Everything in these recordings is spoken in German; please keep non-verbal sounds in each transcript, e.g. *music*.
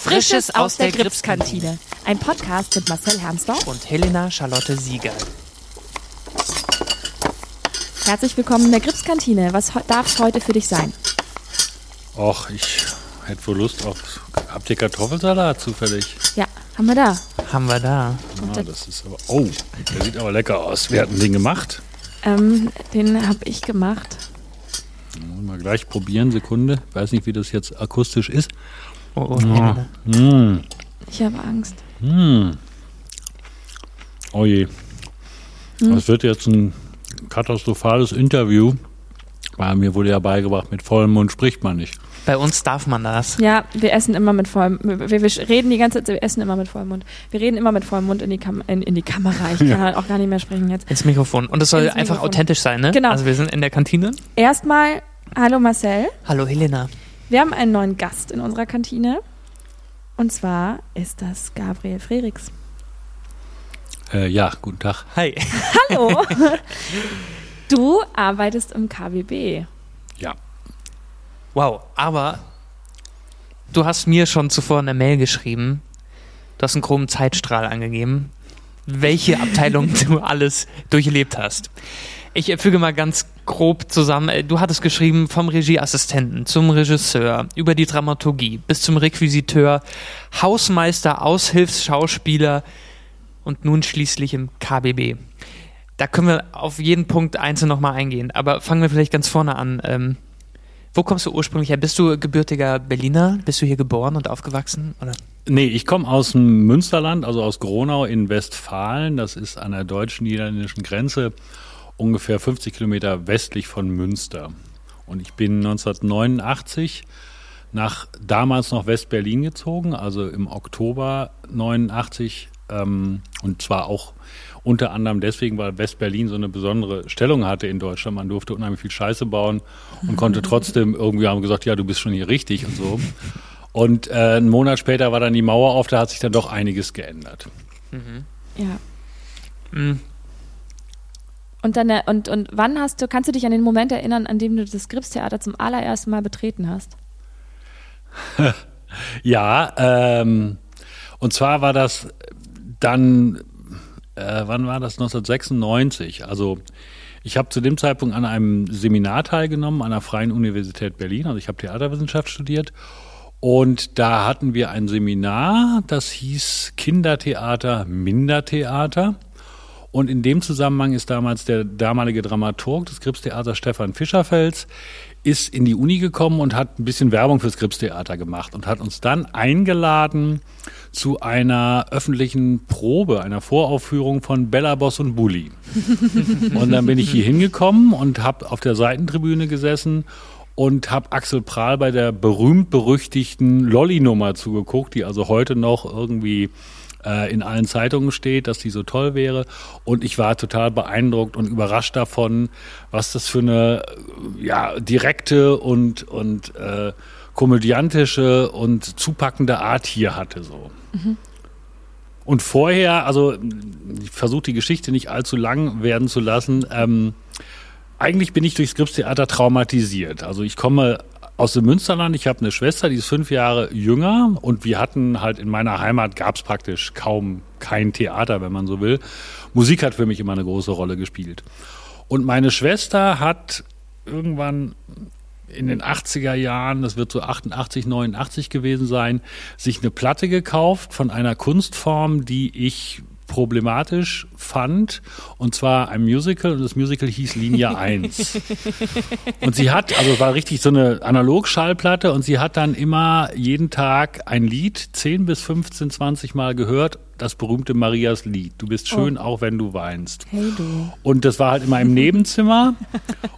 Frisches aus der Gripskantine. Ein Podcast mit Marcel Hermsdorf und Helena Charlotte Sieger. Herzlich willkommen in der Gripskantine. Was darf es heute für dich sein? Och, ich hätte wohl Lust auf. Habt ihr Kartoffelsalat zufällig? Ja, haben wir da. Haben wir da. Ja, das ist aber. Oh, der sieht aber lecker aus. Wer hat den gemacht? Ähm, den habe ich gemacht. Mal gleich probieren, Sekunde. Weiß nicht, wie das jetzt akustisch ist. Oh, oh, oh. Mm. Ich habe Angst. Mm. Oh je. Hm. Das wird jetzt ein katastrophales Interview. Weil mir wurde ja beigebracht, mit vollem Mund spricht man nicht. Bei uns darf man das. Ja, wir essen immer mit vollem wir, wir reden die ganze Zeit, wir essen immer mit vollem Mund. Wir reden immer mit vollem Mund in die, Kam in, in die Kamera. Ich kann ja. halt auch gar nicht mehr sprechen jetzt. Ins Mikrofon. Und es soll Ins einfach Mikrofon. authentisch sein, ne? Genau. Also wir sind in der Kantine. Erstmal, hallo Marcel. Hallo Helena. Wir haben einen neuen Gast in unserer Kantine. Und zwar ist das Gabriel Frerichs. Äh, ja, guten Tag. Hi. Hallo. *laughs* Du arbeitest im KBB. Ja. Wow, aber du hast mir schon zuvor eine Mail geschrieben. Du hast einen groben Zeitstrahl angegeben, welche Abteilung *laughs* du alles durchlebt hast. Ich füge mal ganz grob zusammen. Du hattest geschrieben vom Regieassistenten zum Regisseur, über die Dramaturgie bis zum Requisiteur, Hausmeister, Aushilfsschauspieler und nun schließlich im KBB. Da können wir auf jeden Punkt einzeln nochmal eingehen. Aber fangen wir vielleicht ganz vorne an. Ähm, wo kommst du ursprünglich her? Bist du gebürtiger Berliner? Bist du hier geboren und aufgewachsen? Oder? Nee, ich komme aus dem Münsterland, also aus Gronau in Westfalen. Das ist an der deutsch-niederländischen Grenze ungefähr 50 Kilometer westlich von Münster. Und ich bin 1989 nach damals noch West-Berlin gezogen, also im Oktober 89 ähm, und zwar auch unter anderem deswegen, weil West-Berlin so eine besondere Stellung hatte in Deutschland. Man durfte unheimlich viel Scheiße bauen und konnte trotzdem irgendwie haben gesagt, ja, du bist schon hier richtig und so. Und äh, einen Monat später war dann die Mauer auf, da hat sich dann doch einiges geändert. Mhm. Ja. Mhm. Und dann äh, und, und wann hast du, kannst du dich an den Moment erinnern, an dem du das Gripstheater zum allerersten Mal betreten hast? *laughs* ja, ähm, und zwar war das dann äh, wann war das? 1996. Also ich habe zu dem Zeitpunkt an einem Seminar teilgenommen an der Freien Universität Berlin. Also ich habe Theaterwissenschaft studiert. Und da hatten wir ein Seminar, das hieß Kindertheater, Mindertheater. Und in dem Zusammenhang ist damals der damalige Dramaturg des Gripstheaters Stefan Fischerfels ist in die Uni gekommen und hat ein bisschen Werbung fürs Gripstheater gemacht und hat uns dann eingeladen zu einer öffentlichen Probe, einer Voraufführung von Bella Boss und Bully. *laughs* und dann bin ich hier hingekommen und habe auf der Seitentribüne gesessen und habe Axel Prahl bei der berühmt-berüchtigten Lolli-Nummer zugeguckt, die also heute noch irgendwie äh, in allen Zeitungen steht, dass die so toll wäre. Und ich war total beeindruckt und überrascht davon, was das für eine ja, direkte und, und äh, komödiantische und zupackende Art hier hatte. So. Mhm. Und vorher, also ich versuche die Geschichte nicht allzu lang werden zu lassen. Ähm, eigentlich bin ich durchs Skripstheater traumatisiert. Also ich komme aus dem Münsterland. Ich habe eine Schwester, die ist fünf Jahre jünger und wir hatten halt in meiner Heimat gab es praktisch kaum kein Theater, wenn man so will. Musik hat für mich immer eine große Rolle gespielt. Und meine Schwester hat irgendwann in den 80er Jahren, das wird so 88, 89 gewesen sein, sich eine Platte gekauft von einer Kunstform, die ich problematisch fand, und zwar ein Musical, und das Musical hieß Linie *laughs* 1. und sie hat, also war richtig so eine Analogschallplatte, und sie hat dann immer jeden Tag ein Lied 10 bis 15, 20 Mal gehört das berühmte Marias Lied. Du bist schön, oh. auch wenn du weinst. Hey du. Und das war halt immer im Nebenzimmer.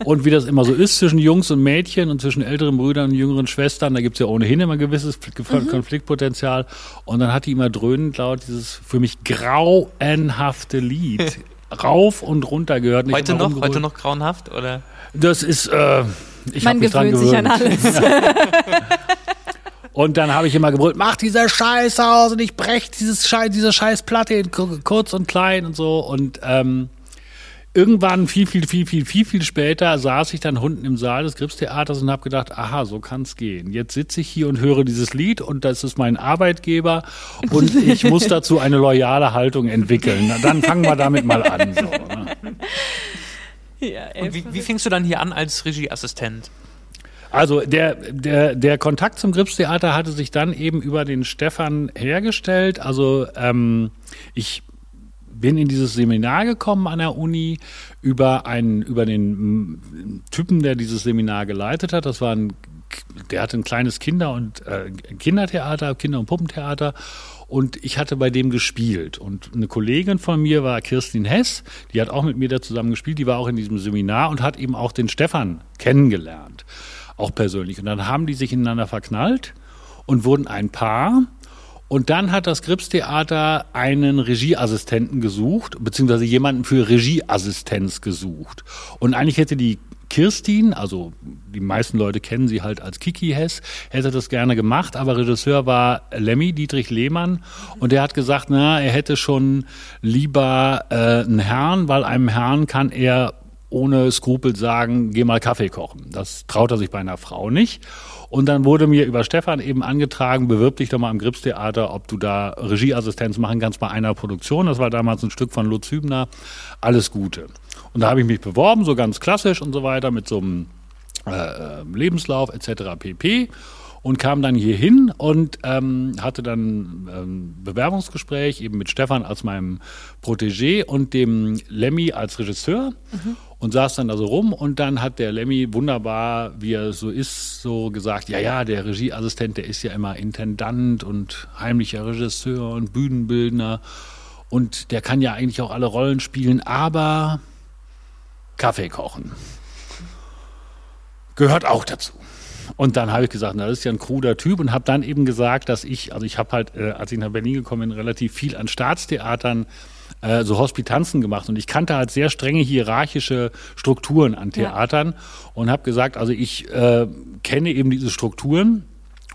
und wie das immer so ist zwischen Jungs und Mädchen und zwischen älteren Brüdern und jüngeren Schwestern, da gibt es ja ohnehin immer ein gewisses mhm. Konfliktpotenzial. Und dann hat die immer dröhnend laut dieses für mich grauenhafte Lied rauf und runter gehört. Heute noch? Heute noch grauenhaft? Oder? Das ist, äh, ich Man gewöhnt sich an alles. *laughs* Und dann habe ich immer gebrüllt, mach diese Scheiße aus und ich brech dieses Scheiß, diese Scheißplatte in kurz und klein und so. Und ähm, irgendwann viel, viel, viel, viel, viel, viel später saß ich dann unten im Saal des Gripstheaters und habe gedacht, aha, so kann es gehen. Jetzt sitze ich hier und höre dieses Lied und das ist mein Arbeitgeber und ich muss *laughs* dazu eine loyale Haltung entwickeln. Dann fangen wir damit mal an. So, ne? ja, und wie, wie fingst du dann hier an als Regieassistent? Also der, der, der Kontakt zum Gripstheater hatte sich dann eben über den Stefan hergestellt. Also ähm, ich bin in dieses Seminar gekommen an der Uni über einen, über den Typen, der dieses Seminar geleitet hat. Das war ein, der hatte ein kleines Kinder- und äh, Kindertheater, Kinder- und Puppentheater. Und ich hatte bei dem gespielt. Und eine Kollegin von mir war Kirstin Hess, die hat auch mit mir da zusammen gespielt, die war auch in diesem Seminar und hat eben auch den Stefan kennengelernt auch persönlich. Und dann haben die sich ineinander verknallt und wurden ein Paar. Und dann hat das Gripstheater einen Regieassistenten gesucht, beziehungsweise jemanden für Regieassistenz gesucht. Und eigentlich hätte die Kirstin, also die meisten Leute kennen sie halt als Kiki Hess, hätte das gerne gemacht, aber Regisseur war Lemmy, Dietrich Lehmann, und der hat gesagt, na, er hätte schon lieber äh, einen Herrn, weil einem Herrn kann er ohne Skrupel sagen, geh mal Kaffee kochen. Das traut er sich bei einer Frau nicht. Und dann wurde mir über Stefan eben angetragen, bewirb dich doch mal am Gripstheater, ob du da Regieassistenz machen kannst bei einer Produktion. Das war damals ein Stück von Lutz Hübner. Alles Gute. Und da habe ich mich beworben, so ganz klassisch und so weiter, mit so einem äh, äh Lebenslauf etc. pp und kam dann hier hin und ähm, hatte dann ähm, Bewerbungsgespräch eben mit Stefan als meinem Protégé und dem Lemmy als Regisseur. Mhm und saß dann da so rum und dann hat der Lemmy wunderbar, wie er so ist, so gesagt, ja, ja, der Regieassistent, der ist ja immer Intendant und heimlicher Regisseur und Bühnenbildner und der kann ja eigentlich auch alle Rollen spielen, aber Kaffee kochen gehört auch dazu. Und dann habe ich gesagt, na, das ist ja ein kruder Typ und habe dann eben gesagt, dass ich, also ich habe halt, äh, als ich nach Berlin gekommen bin, relativ viel an Staatstheatern äh, so Hospitanzen gemacht und ich kannte halt sehr strenge hierarchische Strukturen an Theatern ja. und habe gesagt, also ich äh, kenne eben diese Strukturen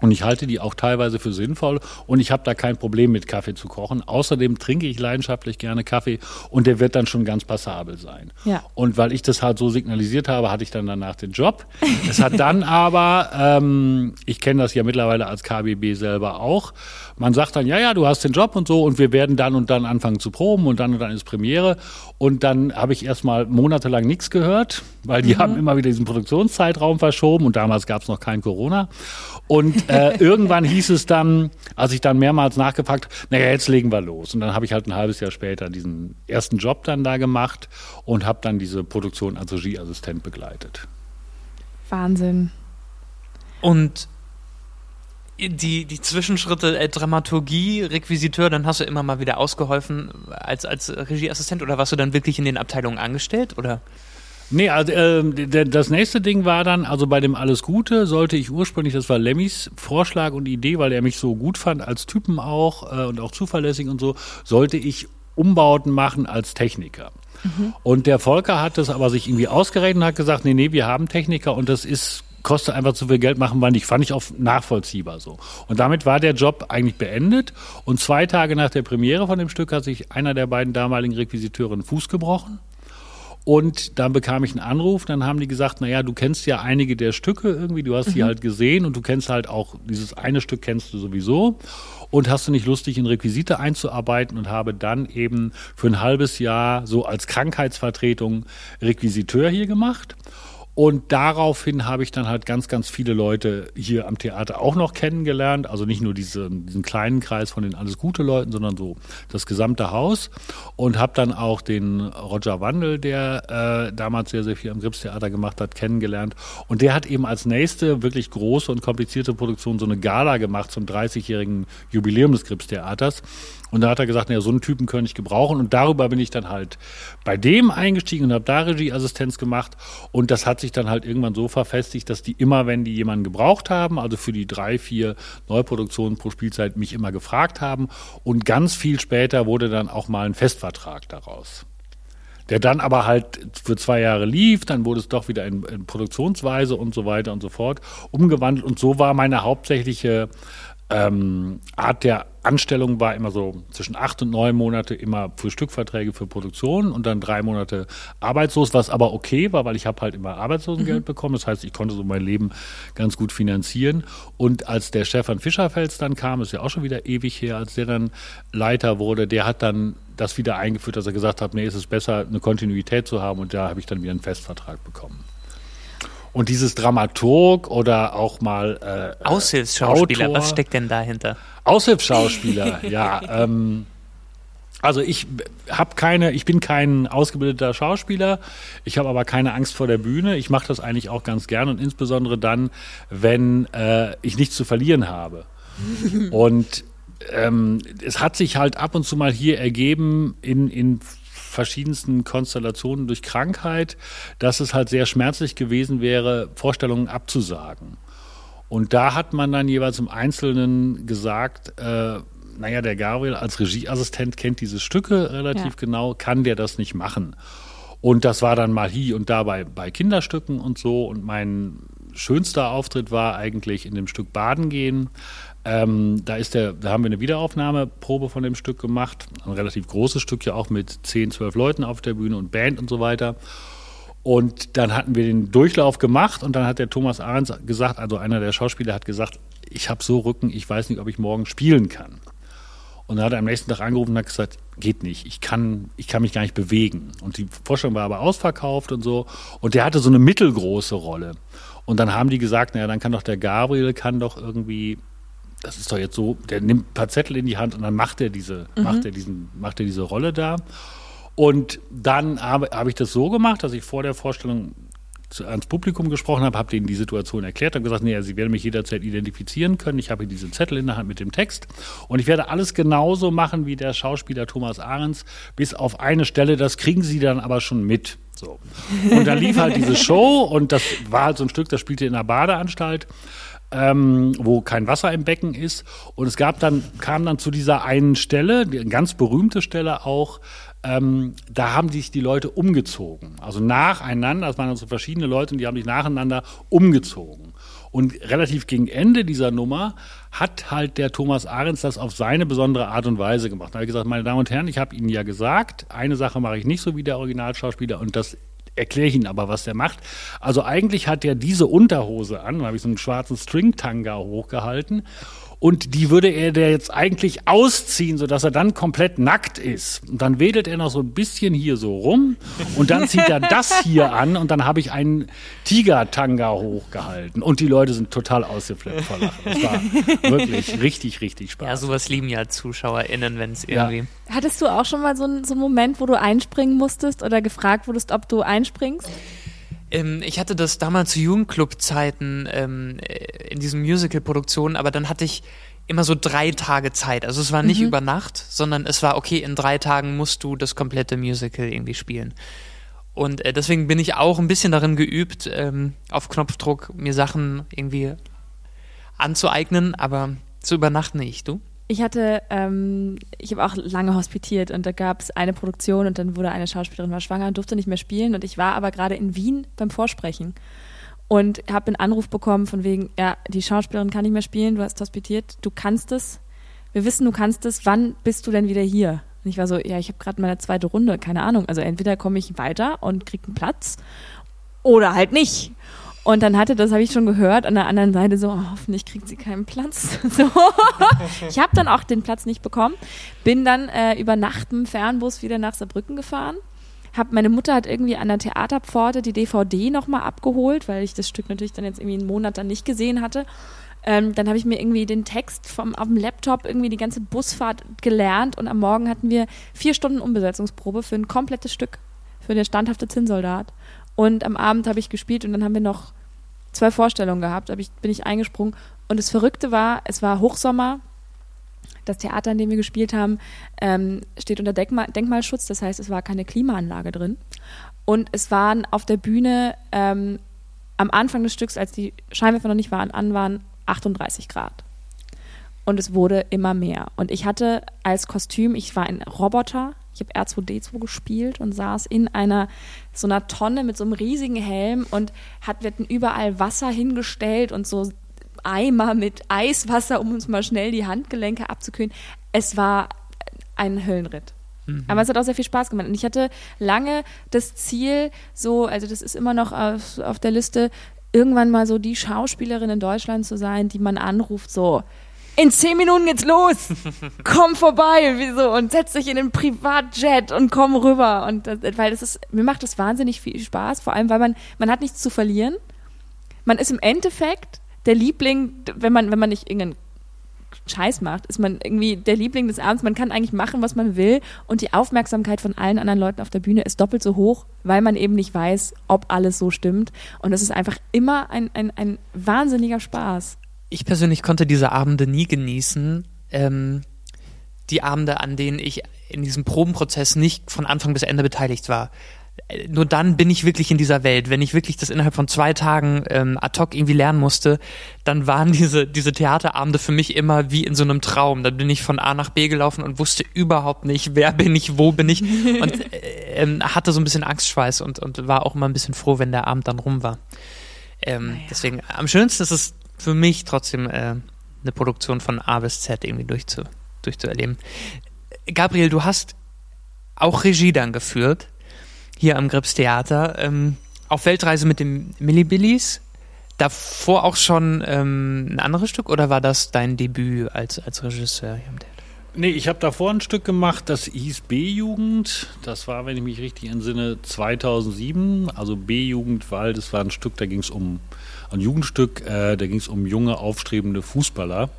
und ich halte die auch teilweise für sinnvoll und ich habe da kein Problem mit Kaffee zu kochen. Außerdem trinke ich leidenschaftlich gerne Kaffee und der wird dann schon ganz passabel sein. Ja. Und weil ich das halt so signalisiert habe, hatte ich dann danach den Job. es hat dann aber, ähm, ich kenne das ja mittlerweile als KBB selber auch, man sagt dann, ja, ja, du hast den Job und so und wir werden dann und dann anfangen zu proben und dann und dann ist Premiere. Und dann habe ich erstmal monatelang nichts gehört, weil die mhm. haben immer wieder diesen Produktionszeitraum verschoben und damals gab es noch kein Corona. Und äh, *laughs* irgendwann hieß es dann, als ich dann mehrmals nachgefragt, naja, jetzt legen wir los. Und dann habe ich halt ein halbes Jahr später diesen ersten Job dann da gemacht und habe dann diese Produktion als Regieassistent begleitet. Wahnsinn. Und die, die Zwischenschritte äh, Dramaturgie, Requisiteur, dann hast du immer mal wieder ausgeholfen als, als Regieassistent oder warst du dann wirklich in den Abteilungen angestellt oder? Nee, also äh, das nächste Ding war dann, also bei dem Alles Gute sollte ich ursprünglich, das war Lemmys Vorschlag und Idee, weil er mich so gut fand als Typen auch äh, und auch zuverlässig und so, sollte ich Umbauten machen als Techniker. Mhm. Und der Volker hat das aber sich irgendwie ausgerechnet und hat gesagt, nee, nee, wir haben Techniker und das ist kostet einfach zu viel Geld, machen wir nicht. Fand ich auch nachvollziehbar so. Und damit war der Job eigentlich beendet. Und zwei Tage nach der Premiere von dem Stück hat sich einer der beiden damaligen Requisiteure einen Fuß gebrochen. Und dann bekam ich einen Anruf, dann haben die gesagt, naja, du kennst ja einige der Stücke irgendwie, du hast mhm. die halt gesehen und du kennst halt auch, dieses eine Stück kennst du sowieso und hast du nicht lustig in Requisite einzuarbeiten und habe dann eben für ein halbes Jahr so als Krankheitsvertretung Requisiteur hier gemacht und daraufhin habe ich dann halt ganz, ganz viele Leute hier am Theater auch noch kennengelernt. Also nicht nur diese, diesen kleinen Kreis von den alles gute Leuten, sondern so das gesamte Haus. Und habe dann auch den Roger Wandel, der äh, damals sehr, sehr viel am Gripstheater gemacht hat, kennengelernt. Und der hat eben als nächste wirklich große und komplizierte Produktion so eine Gala gemacht zum 30-jährigen Jubiläum des Gripstheaters. Und da hat er gesagt, naja, so einen Typen könnte ich gebrauchen. Und darüber bin ich dann halt bei dem eingestiegen und habe da Regieassistenz gemacht. Und das hat sich dann halt irgendwann so verfestigt, dass die immer, wenn die jemanden gebraucht haben, also für die drei, vier Neuproduktionen pro Spielzeit, mich immer gefragt haben. Und ganz viel später wurde dann auch mal ein Festvertrag daraus der dann aber halt für zwei Jahre lief, dann wurde es doch wieder in, in, Produktionsweise und so weiter und so fort umgewandelt und so war meine hauptsächliche ähm, Art der Anstellung war immer so zwischen acht und neun Monate immer für Stückverträge für Produktion und dann drei Monate arbeitslos, was aber okay war, weil ich habe halt immer Arbeitslosengeld mhm. bekommen. Das heißt, ich konnte so mein Leben ganz gut finanzieren. Und als der Stefan Fischerfels dann kam, ist ja auch schon wieder ewig her, als der dann Leiter wurde, der hat dann das wieder eingeführt, dass er gesagt hat, nee, es ist besser, eine Kontinuität zu haben und da habe ich dann wieder einen Festvertrag bekommen. Und dieses Dramaturg oder auch mal äh, Aushilfsschauspieler, Autor, was steckt denn dahinter? Aushilfsschauspieler, *laughs* ja. Ähm, also ich habe keine, ich bin kein ausgebildeter Schauspieler, ich habe aber keine Angst vor der Bühne. Ich mache das eigentlich auch ganz gern und insbesondere dann, wenn äh, ich nichts zu verlieren habe. *laughs* und ähm, es hat sich halt ab und zu mal hier ergeben in, in verschiedensten Konstellationen durch Krankheit, dass es halt sehr schmerzlich gewesen wäre, Vorstellungen abzusagen. Und da hat man dann jeweils im Einzelnen gesagt, äh, naja, der Gabriel als Regieassistent kennt diese Stücke relativ ja. genau, kann der das nicht machen. Und das war dann mal hier und da bei, bei Kinderstücken und so. Und mein schönster Auftritt war eigentlich in dem Stück Baden gehen. Ähm, da, ist der, da haben wir eine Wiederaufnahmeprobe von dem Stück gemacht. Ein relativ großes Stück ja auch mit 10, 12 Leuten auf der Bühne und Band und so weiter. Und dann hatten wir den Durchlauf gemacht und dann hat der Thomas Ahrens gesagt, also einer der Schauspieler hat gesagt, ich habe so Rücken, ich weiß nicht, ob ich morgen spielen kann. Und dann hat er am nächsten Tag angerufen und hat gesagt, geht nicht, ich kann, ich kann mich gar nicht bewegen. Und die Vorstellung war aber ausverkauft und so. Und der hatte so eine mittelgroße Rolle. Und dann haben die gesagt, naja, dann kann doch der Gabriel, kann doch irgendwie das ist doch jetzt so, der nimmt ein paar Zettel in die Hand und dann macht er diese, mhm. macht er diesen, macht er diese Rolle da. Und dann habe, habe ich das so gemacht, dass ich vor der Vorstellung zu, ans Publikum gesprochen habe, habe denen die Situation erklärt, habe gesagt, nee, sie werden mich jederzeit identifizieren können. Ich habe hier diesen Zettel in der Hand mit dem Text und ich werde alles genauso machen wie der Schauspieler Thomas Ahrens, bis auf eine Stelle, das kriegen sie dann aber schon mit. So. Und dann lief halt diese *laughs* Show und das war halt so ein Stück, das spielte in einer Badeanstalt ähm, wo kein Wasser im Becken ist. Und es gab dann, kam dann zu dieser einen Stelle, eine ganz berühmte Stelle auch, ähm, da haben sich die Leute umgezogen. Also nacheinander, das waren also verschiedene Leute und die haben sich nacheinander umgezogen. Und relativ gegen Ende dieser Nummer hat halt der Thomas Ahrens das auf seine besondere Art und Weise gemacht. Da habe ich gesagt, meine Damen und Herren, ich habe Ihnen ja gesagt, eine Sache mache ich nicht so wie der Originalschauspieler und das erkläre ich Ihnen aber, was der macht. Also eigentlich hat er diese Unterhose an, da habe ich so einen schwarzen String-Tanga hochgehalten und die würde er der jetzt eigentlich ausziehen, sodass er dann komplett nackt ist. Und dann wedelt er noch so ein bisschen hier so rum und dann zieht er das hier an und dann habe ich einen Tiger-Tanga hochgehalten. Und die Leute sind total ausgeflippt vor Lachen. Das war wirklich richtig, richtig Spaß. Ja, sowas lieben ja ZuschauerInnen, wenn es irgendwie. Ja. Hattest du auch schon mal so einen, so einen Moment, wo du einspringen musstest oder gefragt wurdest, ob du einspringst? Ähm, ich hatte das damals zu Jugendclub-Zeiten ähm, äh, in diesen Musical-Produktionen, aber dann hatte ich immer so drei Tage Zeit. Also es war nicht mhm. über Nacht, sondern es war, okay, in drei Tagen musst du das komplette Musical irgendwie spielen. Und äh, deswegen bin ich auch ein bisschen darin geübt, ähm, auf Knopfdruck mir Sachen irgendwie anzueignen, aber zu übernachten nicht, du? Ich hatte, ähm, ich habe auch lange hospitiert und da gab es eine Produktion und dann wurde eine Schauspielerin war schwanger und durfte nicht mehr spielen und ich war aber gerade in Wien beim Vorsprechen und habe einen Anruf bekommen von wegen, ja, die Schauspielerin kann nicht mehr spielen, du hast hospitiert, du kannst es, wir wissen, du kannst es, wann bist du denn wieder hier? Und ich war so, ja, ich habe gerade meine zweite Runde, keine Ahnung, also entweder komme ich weiter und kriege einen Platz oder halt nicht. Und dann hatte, das habe ich schon gehört, an der anderen Seite so, oh, hoffentlich kriegt sie keinen Platz. *laughs* So. Ich habe dann auch den Platz nicht bekommen, bin dann äh, über Nacht im Fernbus wieder nach Saarbrücken gefahren. Hab, meine Mutter hat irgendwie an der Theaterpforte die DVD nochmal abgeholt, weil ich das Stück natürlich dann jetzt irgendwie einen Monat dann nicht gesehen hatte. Ähm, dann habe ich mir irgendwie den Text vom, auf dem Laptop irgendwie die ganze Busfahrt gelernt und am Morgen hatten wir vier Stunden Umbesetzungsprobe für ein komplettes Stück, für der standhafte Zinnsoldat. Und am Abend habe ich gespielt und dann haben wir noch zwei Vorstellungen gehabt, ich, bin ich eingesprungen. Und das Verrückte war, es war Hochsommer. Das Theater, in dem wir gespielt haben, ähm, steht unter Denkmal, Denkmalschutz. Das heißt, es war keine Klimaanlage drin. Und es waren auf der Bühne ähm, am Anfang des Stücks, als die Scheinwerfer noch nicht waren, an waren 38 Grad. Und es wurde immer mehr. Und ich hatte als Kostüm, ich war ein Roboter, ich habe R2D2 gespielt und saß in einer so einer Tonne mit so einem riesigen Helm und hat, wir hatten überall Wasser hingestellt und so Eimer mit Eiswasser, um uns mal schnell die Handgelenke abzukühlen. Es war ein Höllenritt. Mhm. Aber es hat auch sehr viel Spaß gemacht. Und ich hatte lange das Ziel, so, also das ist immer noch auf, auf der Liste, irgendwann mal so die Schauspielerin in Deutschland zu sein, die man anruft, so, in zehn Minuten geht's los. komm vorbei, wieso? Und setz dich in den Privatjet und komm rüber. Und das, weil das ist, mir macht das wahnsinnig viel Spaß, vor allem, weil man, man hat nichts zu verlieren. Man ist im Endeffekt der Liebling, wenn man, wenn man nicht irgendeinen Scheiß macht, ist man irgendwie der Liebling des Abends. Man kann eigentlich machen, was man will. Und die Aufmerksamkeit von allen anderen Leuten auf der Bühne ist doppelt so hoch, weil man eben nicht weiß, ob alles so stimmt. Und es ist einfach immer ein, ein, ein wahnsinniger Spaß. Ich persönlich konnte diese Abende nie genießen. Ähm, die Abende, an denen ich in diesem Probenprozess nicht von Anfang bis Ende beteiligt war nur dann bin ich wirklich in dieser Welt. Wenn ich wirklich das innerhalb von zwei Tagen ähm, ad hoc irgendwie lernen musste, dann waren diese, diese Theaterabende für mich immer wie in so einem Traum. Dann bin ich von A nach B gelaufen und wusste überhaupt nicht, wer bin ich, wo bin ich und äh, äh, hatte so ein bisschen Angstschweiß und, und war auch immer ein bisschen froh, wenn der Abend dann rum war. Ähm, naja. Deswegen, am schönsten ist es für mich trotzdem äh, eine Produktion von A bis Z irgendwie durchzu, durchzuerleben. Gabriel, du hast auch Regie dann geführt hier am Grips Theater. Ähm, auf Weltreise mit dem Millibillies. Davor auch schon ähm, ein anderes Stück oder war das dein Debüt als, als Regisseur hier am Theater? Nee, ich habe davor ein Stück gemacht, das hieß B-Jugend. Das war, wenn ich mich richtig entsinne, 2007. Also B-Jugend, weil das war ein Stück, da ging es um ein Jugendstück, äh, da ging es um junge, aufstrebende Fußballer.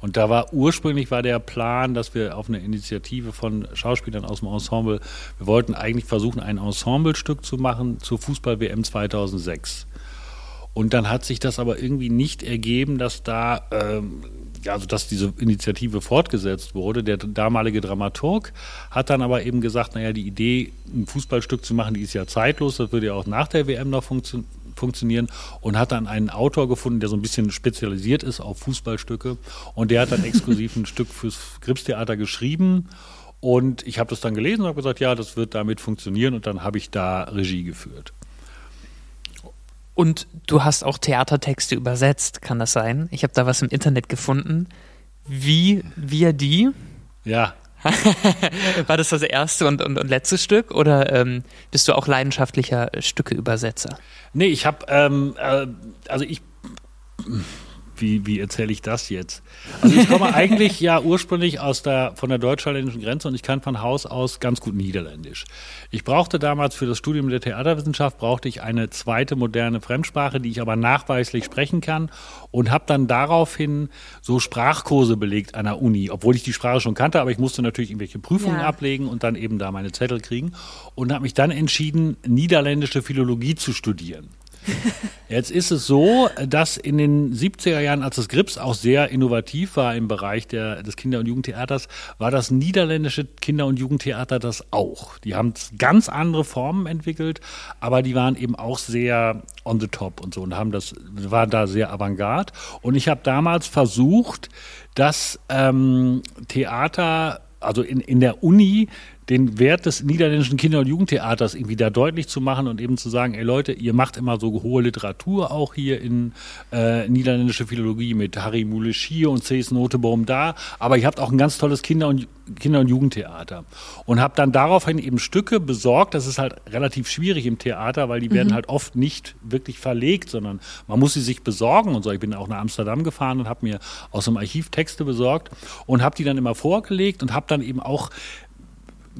Und da war ursprünglich war der Plan, dass wir auf eine Initiative von Schauspielern aus dem Ensemble, wir wollten eigentlich versuchen, ein Ensemblestück zu machen zur Fußball-WM 2006. Und dann hat sich das aber irgendwie nicht ergeben, dass da, ähm, also dass diese Initiative fortgesetzt wurde. Der damalige Dramaturg hat dann aber eben gesagt, naja, die Idee, ein Fußballstück zu machen, die ist ja zeitlos, das würde ja auch nach der WM noch funktio funktionieren und hat dann einen Autor gefunden, der so ein bisschen spezialisiert ist auf Fußballstücke und der hat dann exklusiv ein Stück fürs Gripstheater geschrieben und ich habe das dann gelesen und habe gesagt, ja, das wird damit funktionieren und dann habe ich da Regie geführt. Und du hast auch Theatertexte übersetzt, kann das sein? Ich habe da was im Internet gefunden. Wie wir die? Ja, *laughs* War das das erste und, und, und letzte Stück oder ähm, bist du auch leidenschaftlicher Stückeübersetzer? Nee, ich habe, ähm, äh, also ich wie, wie erzähle ich das jetzt? Also ich komme eigentlich ja ursprünglich aus der, von der deutsch-holländischen Grenze und ich kann von Haus aus ganz gut Niederländisch. Ich brauchte damals für das Studium der Theaterwissenschaft brauchte ich eine zweite moderne Fremdsprache, die ich aber nachweislich sprechen kann und habe dann daraufhin so Sprachkurse belegt an der Uni, obwohl ich die Sprache schon kannte, aber ich musste natürlich irgendwelche Prüfungen ja. ablegen und dann eben da meine Zettel kriegen und habe mich dann entschieden, niederländische Philologie zu studieren. *laughs* Jetzt ist es so, dass in den 70er Jahren, als das Grips auch sehr innovativ war im Bereich der, des Kinder- und Jugendtheaters, war das niederländische Kinder- und Jugendtheater das auch. Die haben ganz andere Formen entwickelt, aber die waren eben auch sehr on the top und so und haben das, waren da sehr avantgarde. Und ich habe damals versucht, das ähm, Theater also in, in der Uni den Wert des niederländischen Kinder- und Jugendtheaters irgendwie da deutlich zu machen und eben zu sagen, ey Leute, ihr macht immer so hohe Literatur auch hier in äh, niederländische Philologie mit Harry Mulisch hier und Cees Notebaum da, aber ihr habt auch ein ganz tolles Kinder- und Kinder- und Jugendtheater und habe dann daraufhin eben Stücke besorgt. Das ist halt relativ schwierig im Theater, weil die mhm. werden halt oft nicht wirklich verlegt, sondern man muss sie sich besorgen und so. Ich bin auch nach Amsterdam gefahren und habe mir aus dem Archiv Texte besorgt und habe die dann immer vorgelegt und habe dann eben auch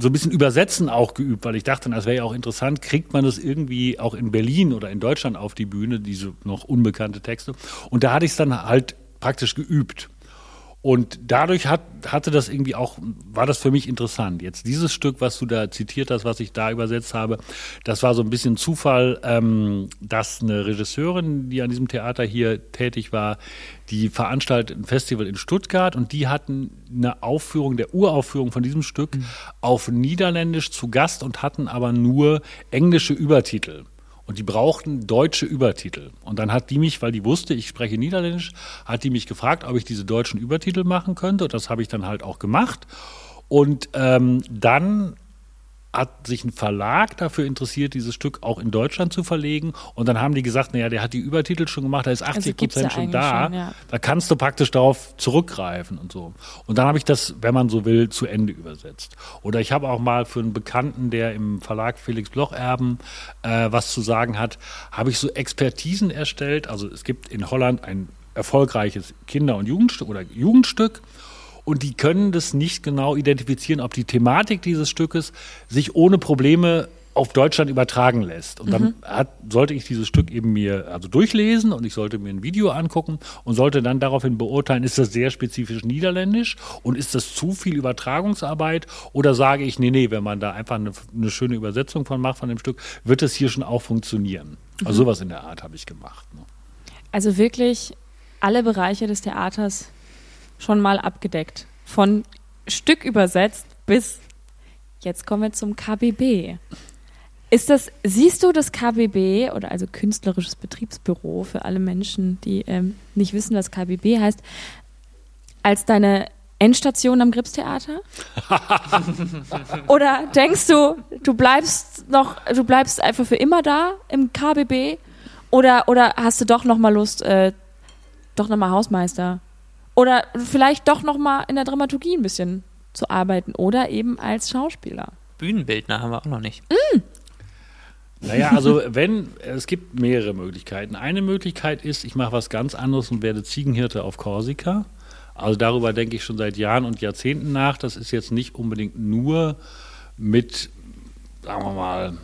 so ein bisschen Übersetzen auch geübt, weil ich dachte, das wäre ja auch interessant, kriegt man das irgendwie auch in Berlin oder in Deutschland auf die Bühne, diese noch unbekannte Texte. Und da hatte ich es dann halt praktisch geübt. Und dadurch hat, hatte das irgendwie auch, war das für mich interessant. Jetzt dieses Stück, was du da zitiert hast, was ich da übersetzt habe, das war so ein bisschen Zufall, ähm, dass eine Regisseurin, die an diesem Theater hier tätig war, die veranstaltet ein Festival in Stuttgart und die hatten eine Aufführung, der Uraufführung von diesem Stück mhm. auf Niederländisch zu Gast und hatten aber nur englische Übertitel. Und die brauchten deutsche Übertitel. Und dann hat die mich, weil die wusste, ich spreche Niederländisch, hat die mich gefragt, ob ich diese deutschen Übertitel machen könnte. Und das habe ich dann halt auch gemacht. Und ähm, dann hat sich ein Verlag dafür interessiert, dieses Stück auch in Deutschland zu verlegen. Und dann haben die gesagt, naja, der hat die Übertitel schon gemacht, da ist 80 Prozent Also ja schon da. schon, ja. Da kannst du praktisch darauf zurückgreifen und so. Und dann habe ich das, wenn man so will, zu Ende übersetzt. Oder ich habe auch mal für einen Bekannten, der im Verlag Felix Bloch Erben äh, was zu sagen hat, habe ich so Expertisen erstellt. Also es gibt in Holland ein erfolgreiches Kinder- und Jugendstück oder Jugendstück. Und die können das nicht genau identifizieren, ob die Thematik dieses Stückes sich ohne Probleme auf Deutschland übertragen lässt. Und dann hat, sollte ich dieses Stück eben mir also durchlesen und ich sollte mir ein Video angucken und sollte dann daraufhin beurteilen, ist das sehr spezifisch niederländisch und ist das zu viel Übertragungsarbeit oder sage ich, nee, nee, wenn man da einfach eine, eine schöne Übersetzung von macht von dem Stück, wird es hier schon auch funktionieren. Also sowas in der Art habe ich gemacht. Ne? Also wirklich alle Bereiche des Theaters schon mal abgedeckt. Von Stück übersetzt bis jetzt kommen wir zum KBB. Ist das, siehst du das KBB oder also künstlerisches Betriebsbüro für alle Menschen, die ähm, nicht wissen, was KBB heißt, als deine Endstation am Gripstheater? *laughs* oder denkst du, du bleibst noch, du bleibst einfach für immer da im KBB? Oder, oder hast du doch noch mal Lust, äh, doch noch mal Hausmeister? Oder vielleicht doch noch mal in der Dramaturgie ein bisschen zu arbeiten oder eben als Schauspieler. Bühnenbildner haben wir auch noch nicht. Naja, also wenn, es gibt mehrere Möglichkeiten. Eine Möglichkeit ist, ich mache was ganz anderes und werde Ziegenhirte auf Korsika. Also darüber denke ich schon seit Jahren und Jahrzehnten nach. Das ist jetzt nicht unbedingt nur mit, sagen wir mal,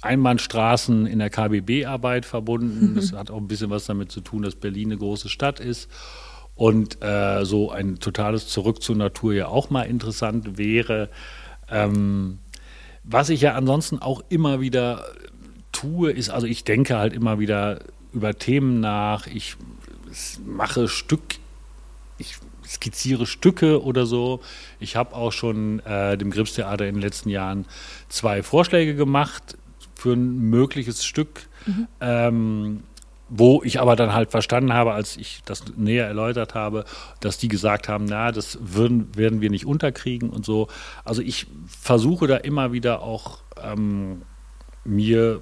Einbahnstraßen in der KBB-Arbeit verbunden. Das *laughs* hat auch ein bisschen was damit zu tun, dass Berlin eine große Stadt ist. Und äh, so ein totales Zurück zur Natur ja auch mal interessant wäre. Ähm, was ich ja ansonsten auch immer wieder tue, ist, also ich denke halt immer wieder über Themen nach, ich mache Stück, ich skizziere Stücke oder so. Ich habe auch schon äh, dem Gripstheater in den letzten Jahren zwei Vorschläge gemacht für ein mögliches Stück. Ähm, wo ich aber dann halt verstanden habe, als ich das näher erläutert habe, dass die gesagt haben, na, das würden, werden wir nicht unterkriegen und so. Also ich versuche da immer wieder auch ähm, mir,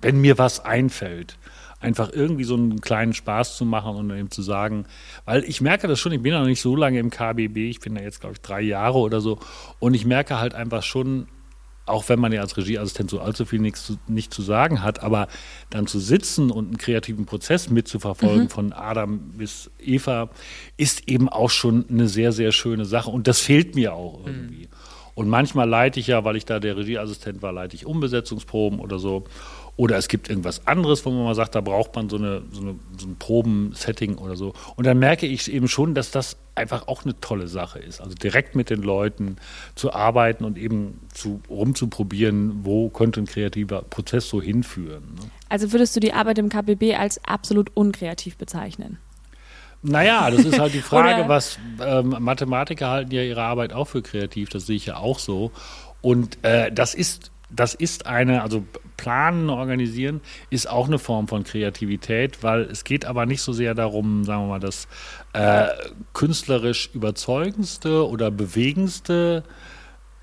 wenn mir was einfällt, einfach irgendwie so einen kleinen Spaß zu machen und eben zu sagen, weil ich merke das schon, ich bin ja noch nicht so lange im KBB, ich bin da jetzt, glaube ich, drei Jahre oder so und ich merke halt einfach schon, auch wenn man ja als Regieassistent so allzu viel nichts zu, nicht zu sagen hat, aber dann zu sitzen und einen kreativen Prozess mitzuverfolgen, von Adam bis Eva, ist eben auch schon eine sehr, sehr schöne Sache. Und das fehlt mir auch irgendwie. Und manchmal leite ich ja, weil ich da der Regieassistent war, leite ich Umbesetzungsproben oder so. Oder es gibt irgendwas anderes, wo man mal sagt, da braucht man so, eine, so, eine, so ein Probensetting oder so. Und dann merke ich eben schon, dass das einfach auch eine tolle Sache ist. Also direkt mit den Leuten zu arbeiten und eben zu, rumzuprobieren, wo könnte ein kreativer Prozess so hinführen. Ne? Also würdest du die Arbeit im KBB als absolut unkreativ bezeichnen? Naja, das ist halt die *laughs* Frage, was ähm, Mathematiker halten ja ihre Arbeit auch für kreativ, das sehe ich ja auch so. Und äh, das ist, das ist eine, also planen, organisieren, ist auch eine Form von Kreativität, weil es geht aber nicht so sehr darum, sagen wir mal, das äh, künstlerisch überzeugendste oder bewegendste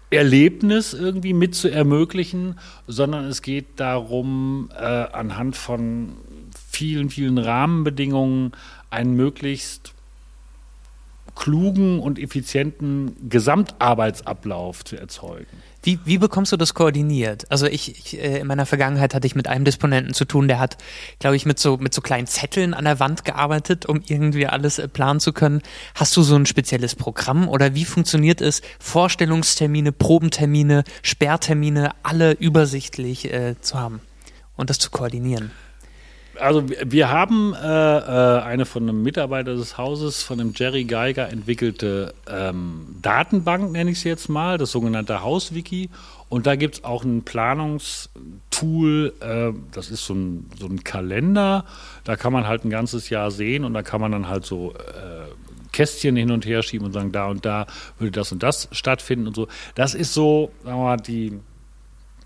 Erlebnis irgendwie mit zu ermöglichen, sondern es geht darum, äh, anhand von vielen, vielen Rahmenbedingungen einen möglichst klugen und effizienten Gesamtarbeitsablauf zu erzeugen. Wie, wie bekommst du das koordiniert? Also ich, ich äh, in meiner Vergangenheit hatte ich mit einem Disponenten zu tun, der hat, glaube ich, mit so mit so kleinen Zetteln an der Wand gearbeitet, um irgendwie alles äh, planen zu können. Hast du so ein spezielles Programm oder wie funktioniert es, Vorstellungstermine, Probentermine, Sperrtermine, alle übersichtlich äh, zu haben und das zu koordinieren? Also wir- haben äh, äh, eine von einem Mitarbeiter des Hauses, von dem Jerry Geiger entwickelte ähm, Datenbank, nenne ich es jetzt mal, das sogenannte Hauswiki. Und da gibt es auch ein Planungstool, äh, das ist so ein, so ein Kalender, da kann man halt ein ganzes Jahr sehen und da kann man dann halt so äh, Kästchen hin und her schieben und sagen, da und da würde das und das stattfinden und so. Das ist so, sagen wir mal, die,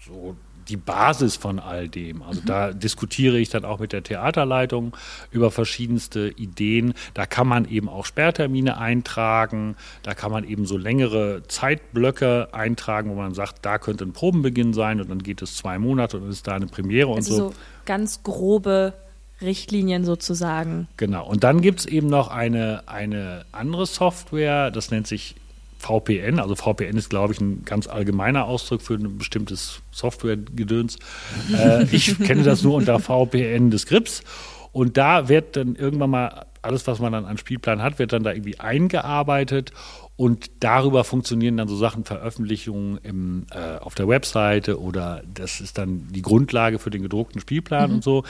so die Basis von all dem. Also mhm. da diskutiere ich dann auch mit der Theaterleitung über verschiedenste Ideen. Da kann man eben auch Sperrtermine eintragen, da kann man eben so längere Zeitblöcke eintragen, wo man sagt, da könnte ein Probenbeginn sein und dann geht es zwei Monate und ist da eine Premiere und also so. so ganz grobe Richtlinien sozusagen. Genau. Und dann gibt es eben noch eine, eine andere Software, das nennt sich VPN. Also VPN ist, glaube ich, ein ganz allgemeiner Ausdruck für ein bestimmtes Software-Gedöns. *laughs* äh, ich kenne das nur unter VPN des Grips. Und da wird dann irgendwann mal alles, was man dann an Spielplan hat, wird dann da irgendwie eingearbeitet. Und darüber funktionieren dann so Sachen, Veröffentlichungen im, äh, auf der Webseite oder das ist dann die Grundlage für den gedruckten Spielplan mhm. und so.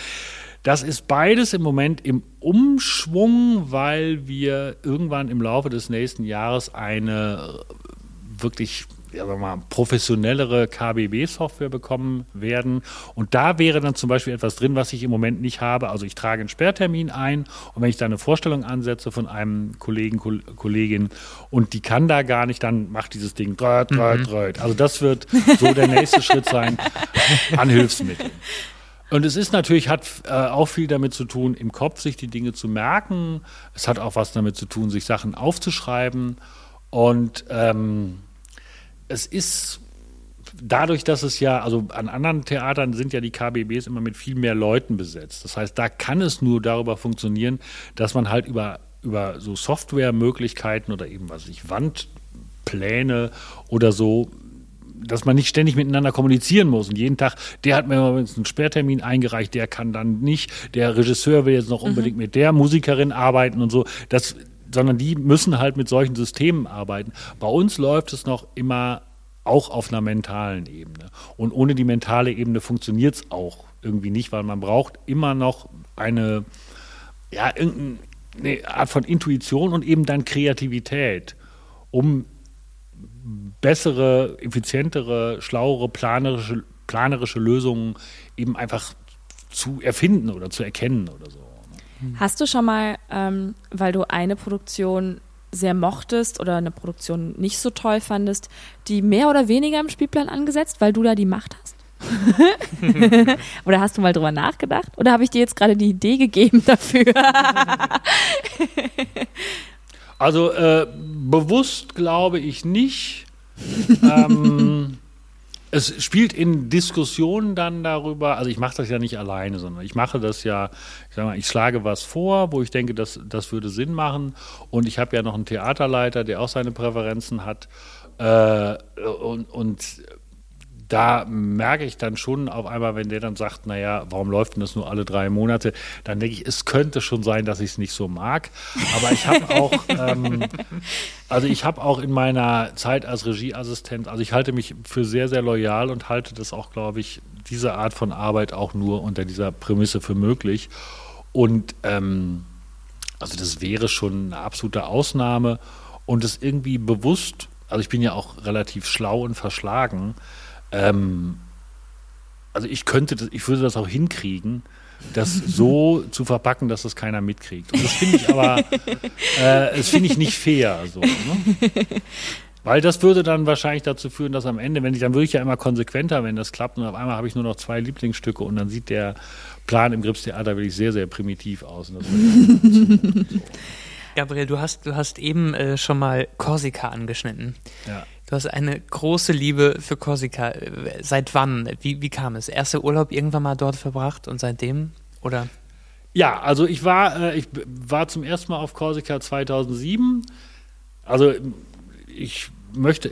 Das ist beides im Moment im Umschwung, weil wir irgendwann im Laufe des nächsten Jahres eine wirklich ja, mal, professionellere KBB-Software bekommen werden. Und da wäre dann zum Beispiel etwas drin, was ich im Moment nicht habe. Also ich trage einen Sperrtermin ein und wenn ich da eine Vorstellung ansetze von einem Kollegen, Kollegin und die kann da gar nicht, dann macht dieses Ding dröt, dröt, mhm. dröt. Also das wird so der nächste *laughs* Schritt sein an Hilfsmitteln. Und es ist natürlich, hat äh, auch viel damit zu tun, im Kopf sich die Dinge zu merken. Es hat auch was damit zu tun, sich Sachen aufzuschreiben. Und ähm, es ist dadurch, dass es ja, also an anderen Theatern sind ja die KBBs immer mit viel mehr Leuten besetzt. Das heißt, da kann es nur darüber funktionieren, dass man halt über, über so Softwaremöglichkeiten oder eben, was ich, Wandpläne oder so dass man nicht ständig miteinander kommunizieren muss. Und jeden Tag, der hat mir einen Sperrtermin eingereicht, der kann dann nicht, der Regisseur will jetzt noch unbedingt mhm. mit der Musikerin arbeiten und so. Das, sondern die müssen halt mit solchen Systemen arbeiten. Bei uns läuft es noch immer auch auf einer mentalen Ebene. Und ohne die mentale Ebene funktioniert es auch irgendwie nicht, weil man braucht immer noch eine, ja, irgendeine Art von Intuition und eben dann Kreativität, um bessere, effizientere, schlauere, planerische, planerische Lösungen eben einfach zu erfinden oder zu erkennen oder so. Hast du schon mal, ähm, weil du eine Produktion sehr mochtest oder eine Produktion nicht so toll fandest, die mehr oder weniger im Spielplan angesetzt, weil du da die Macht hast? *laughs* oder hast du mal drüber nachgedacht? Oder habe ich dir jetzt gerade die Idee gegeben dafür? *laughs* also äh, bewusst glaube ich nicht *laughs* ähm, es spielt in Diskussionen dann darüber, also ich mache das ja nicht alleine, sondern ich mache das ja, ich mal, ich schlage was vor, wo ich denke, das, das würde Sinn machen. Und ich habe ja noch einen Theaterleiter, der auch seine Präferenzen hat. Äh, und, und da merke ich dann schon auf einmal, wenn der dann sagt, naja, warum läuft denn das nur alle drei Monate, dann denke ich, es könnte schon sein, dass ich es nicht so mag. Aber ich habe auch, *laughs* ähm, also ich habe auch in meiner Zeit als Regieassistent, also ich halte mich für sehr, sehr loyal und halte das auch, glaube ich, diese Art von Arbeit auch nur unter dieser Prämisse für möglich. Und ähm, also das wäre schon eine absolute Ausnahme und es irgendwie bewusst, also ich bin ja auch relativ schlau und verschlagen, ähm, also ich könnte das, ich würde das auch hinkriegen, das so *laughs* zu verpacken, dass das keiner mitkriegt. Und das finde ich aber, *laughs* äh, das finde ich nicht fair. So, ne? Weil das würde dann wahrscheinlich dazu führen, dass am Ende, wenn ich, dann würde ich ja immer konsequenter, wenn das klappt, und auf einmal habe ich nur noch zwei Lieblingsstücke und dann sieht der Plan im Gripstheater wirklich sehr, sehr primitiv aus. Gabriel, du hast, du hast eben äh, schon mal Korsika angeschnitten. Ja. Du hast eine große Liebe für Korsika. Seit wann? Wie, wie kam es? Erster Urlaub irgendwann mal dort verbracht und seitdem? Oder? Ja, also ich war, äh, ich war zum ersten Mal auf Korsika 2007. Also ich möchte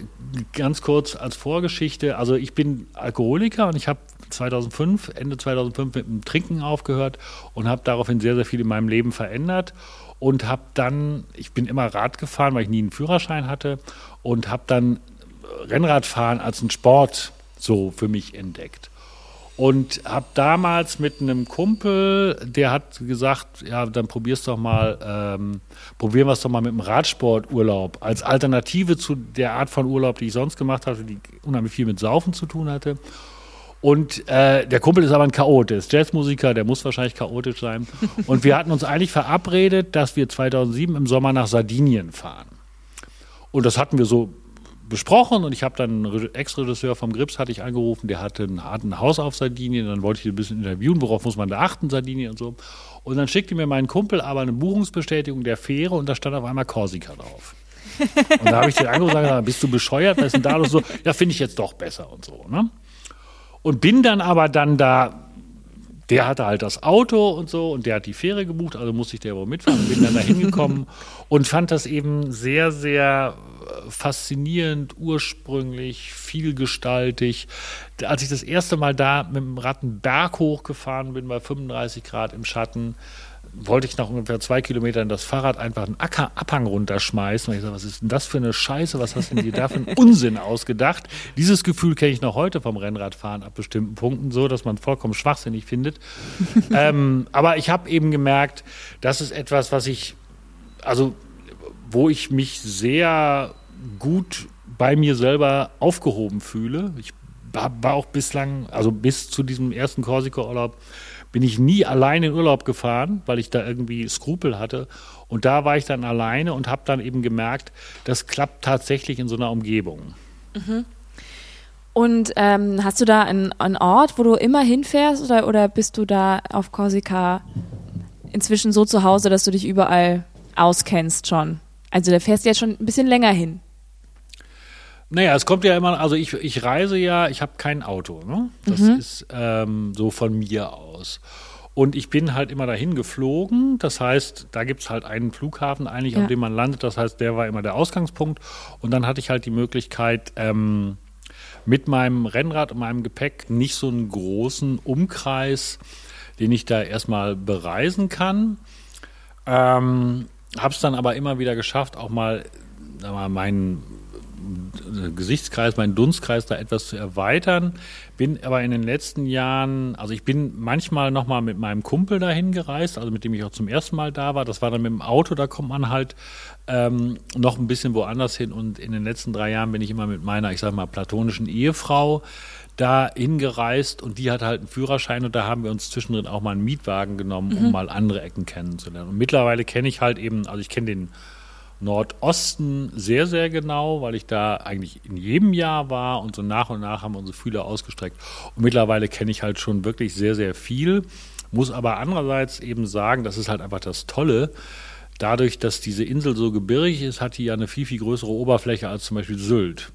ganz kurz als Vorgeschichte, also ich bin Alkoholiker und ich habe 2005, Ende 2005 mit dem Trinken aufgehört und habe daraufhin sehr, sehr viel in meinem Leben verändert und habe dann, ich bin immer Rad gefahren, weil ich nie einen Führerschein hatte und habe dann Rennradfahren als einen Sport so für mich entdeckt. Und habe damals mit einem Kumpel, der hat gesagt, ja, dann probier's doch mal, ähm, probieren wir es doch mal mit einem Radsporturlaub als Alternative zu der Art von Urlaub, die ich sonst gemacht hatte, die unheimlich viel mit Saufen zu tun hatte. Und äh, der Kumpel ist aber ein Chaot, der ist Jazzmusiker, der muss wahrscheinlich chaotisch sein. Und wir hatten uns eigentlich verabredet, dass wir 2007 im Sommer nach Sardinien fahren. Und das hatten wir so besprochen und ich habe dann einen Ex-Regisseur vom Grips hatte ich angerufen, der hatte ein, ein Haus auf Sardinien, dann wollte ich ihn ein bisschen interviewen, worauf muss man da achten, Sardinien und so. Und dann schickte mir mein Kumpel aber eine Buchungsbestätigung der Fähre und da stand auf einmal Korsika drauf. Und da habe ich den angerufen und gesagt, bist du bescheuert, was ist denn da los? So, ja, finde ich jetzt doch besser und so. Ne? Und bin dann aber dann da der hatte halt das Auto und so und der hat die Fähre gebucht, also musste ich der wohl mitfahren. Bin dann da hingekommen *laughs* und fand das eben sehr, sehr äh, faszinierend, ursprünglich, vielgestaltig. Als ich das erste Mal da mit dem Rad einen Berg hochgefahren bin bei 35 Grad im Schatten, wollte ich nach ungefähr zwei Kilometern das Fahrrad einfach einen Acker Abhang runterschmeißen. Und ich sage, was ist denn das für eine Scheiße? Was hast du denn dir da für einen *laughs* Unsinn ausgedacht? Dieses Gefühl kenne ich noch heute vom Rennradfahren ab bestimmten Punkten so, dass man vollkommen schwachsinnig findet. *laughs* ähm, aber ich habe eben gemerkt, das ist etwas, was ich, also wo ich mich sehr gut bei mir selber aufgehoben fühle. Ich war auch bislang, also bis zu diesem ersten Korsika-Urlaub, bin ich nie alleine in Urlaub gefahren, weil ich da irgendwie Skrupel hatte. Und da war ich dann alleine und habe dann eben gemerkt, das klappt tatsächlich in so einer Umgebung. Mhm. Und ähm, hast du da einen, einen, Ort, wo du immer hinfährst oder, oder bist du da auf Korsika inzwischen so zu Hause, dass du dich überall auskennst schon? Also da fährst du jetzt schon ein bisschen länger hin. Naja, es kommt ja immer, also ich, ich reise ja, ich habe kein Auto. Ne? Das mhm. ist ähm, so von mir aus. Und ich bin halt immer dahin geflogen. Das heißt, da gibt es halt einen Flughafen eigentlich, ja. auf dem man landet. Das heißt, der war immer der Ausgangspunkt. Und dann hatte ich halt die Möglichkeit, ähm, mit meinem Rennrad und meinem Gepäck nicht so einen großen Umkreis, den ich da erstmal bereisen kann. Ähm, habe es dann aber immer wieder geschafft, auch mal, mal meinen Gesichtskreis, meinen Dunstkreis da etwas zu erweitern. Bin aber in den letzten Jahren, also ich bin manchmal nochmal mit meinem Kumpel dahin gereist, also mit dem ich auch zum ersten Mal da war. Das war dann mit dem Auto, da kommt man halt ähm, noch ein bisschen woanders hin. Und in den letzten drei Jahren bin ich immer mit meiner, ich sag mal, platonischen Ehefrau da hingereist und die hat halt einen Führerschein und da haben wir uns zwischendrin auch mal einen Mietwagen genommen, um mhm. mal andere Ecken kennenzulernen. Und mittlerweile kenne ich halt eben, also ich kenne den Nordosten sehr, sehr genau, weil ich da eigentlich in jedem Jahr war und so nach und nach haben unsere Fühler ausgestreckt. Und mittlerweile kenne ich halt schon wirklich sehr, sehr viel. Muss aber andererseits eben sagen, das ist halt einfach das Tolle. Dadurch, dass diese Insel so gebirgig ist, hat die ja eine viel, viel größere Oberfläche als zum Beispiel Sylt.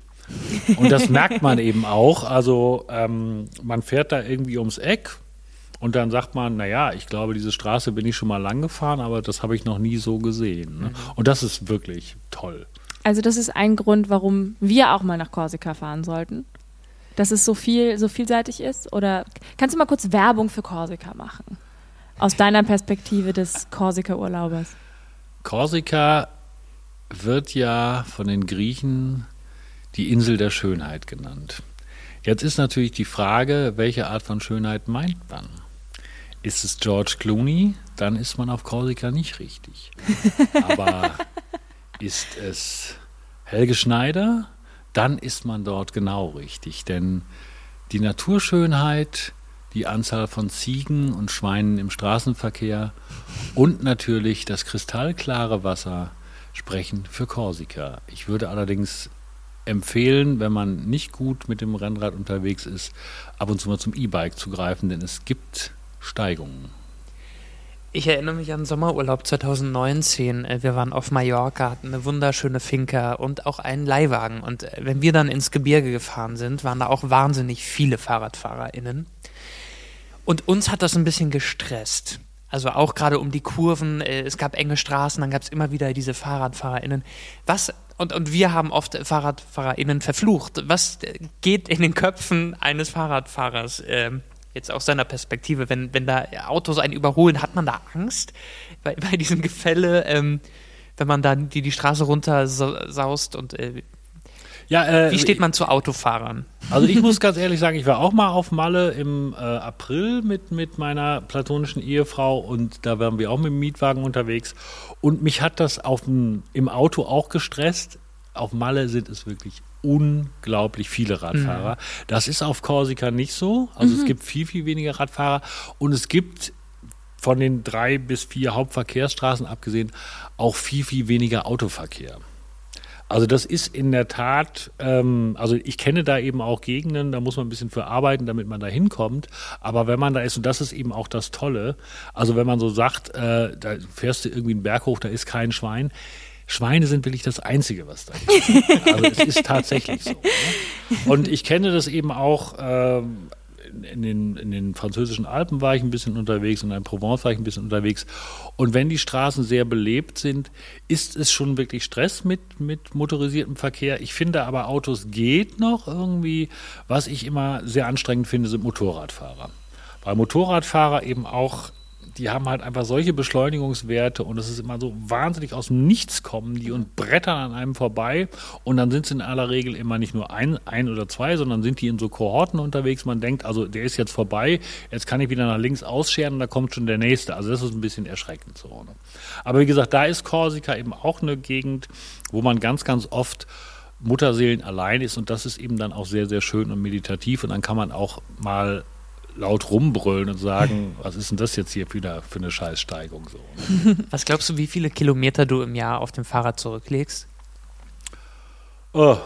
Und das merkt man eben auch. Also ähm, man fährt da irgendwie ums Eck, und dann sagt man, naja, ich glaube, diese Straße bin ich schon mal lang gefahren, aber das habe ich noch nie so gesehen. Ne? Mhm. Und das ist wirklich toll. Also das ist ein Grund, warum wir auch mal nach Korsika fahren sollten. Dass es so viel, so vielseitig ist? Oder kannst du mal kurz Werbung für Korsika machen? Aus deiner Perspektive des Korsika-Urlaubers. Korsika wird ja von den Griechen die Insel der Schönheit genannt. Jetzt ist natürlich die Frage, welche Art von Schönheit meint man? Ist es George Clooney, dann ist man auf Korsika nicht richtig. *laughs* Aber ist es Helge Schneider, dann ist man dort genau richtig. Denn die Naturschönheit, die Anzahl von Ziegen und Schweinen im Straßenverkehr und natürlich das kristallklare Wasser sprechen für Korsika. Ich würde allerdings empfehlen, wenn man nicht gut mit dem Rennrad unterwegs ist, ab und zu mal zum E-Bike zu greifen, denn es gibt Steigungen. Ich erinnere mich an Sommerurlaub 2019. Äh, wir waren auf Mallorca, hatten eine wunderschöne Finca und auch einen Leihwagen. Und äh, wenn wir dann ins Gebirge gefahren sind, waren da auch wahnsinnig viele FahrradfahrerInnen. Und uns hat das ein bisschen gestresst. Also auch gerade um die Kurven, äh, es gab enge Straßen, dann gab es immer wieder diese FahrradfahrerInnen. Was, und, und wir haben oft FahrradfahrerInnen verflucht. Was geht in den Köpfen eines Fahrradfahrers? Ähm, jetzt aus seiner Perspektive, wenn, wenn da Autos einen überholen, hat man da Angst bei, *laughs* bei diesem Gefälle, ähm, wenn man da die, die Straße runter saust und äh, ja, äh, wie steht man zu Autofahrern? Also ich *laughs* muss ganz ehrlich sagen, ich war auch mal auf Malle im äh, April mit, mit meiner platonischen Ehefrau und da waren wir auch mit dem Mietwagen unterwegs und mich hat das auf dem, im Auto auch gestresst. Auf Malle sind es wirklich unglaublich viele Radfahrer. Mhm. Das ist auf Korsika nicht so. Also mhm. es gibt viel, viel weniger Radfahrer und es gibt von den drei bis vier Hauptverkehrsstraßen abgesehen auch viel, viel weniger Autoverkehr. Also das ist in der Tat, ähm, also ich kenne da eben auch Gegenden, da muss man ein bisschen für arbeiten, damit man da hinkommt. Aber wenn man da ist, und das ist eben auch das Tolle, also wenn man so sagt, äh, da fährst du irgendwie einen Berg hoch, da ist kein Schwein. Schweine sind wirklich das Einzige, was da ist. Also es ist tatsächlich so. Ne? Und ich kenne das eben auch, ähm, in den, in den französischen Alpen war ich ein bisschen unterwegs und in Provence war ich ein bisschen unterwegs. Und wenn die Straßen sehr belebt sind, ist es schon wirklich Stress mit, mit motorisiertem Verkehr. Ich finde aber, Autos geht noch irgendwie. Was ich immer sehr anstrengend finde, sind Motorradfahrer. Weil Motorradfahrer eben auch die haben halt einfach solche Beschleunigungswerte und es ist immer so wahnsinnig aus dem Nichts kommen die und brettern an einem vorbei und dann sind es in aller Regel immer nicht nur ein, ein oder zwei, sondern sind die in so Kohorten unterwegs. Man denkt, also der ist jetzt vorbei, jetzt kann ich wieder nach links ausscheren und da kommt schon der nächste. Also das ist ein bisschen erschreckend so. Ne? Aber wie gesagt, da ist Korsika eben auch eine Gegend, wo man ganz, ganz oft Mutterseelen allein ist und das ist eben dann auch sehr, sehr schön und meditativ und dann kann man auch mal laut rumbrüllen und sagen, *laughs* was ist denn das jetzt hier wieder für eine Scheißsteigung so. Ne? *laughs* Was glaubst du, wie viele Kilometer du im Jahr auf dem Fahrrad zurücklegst? Oh.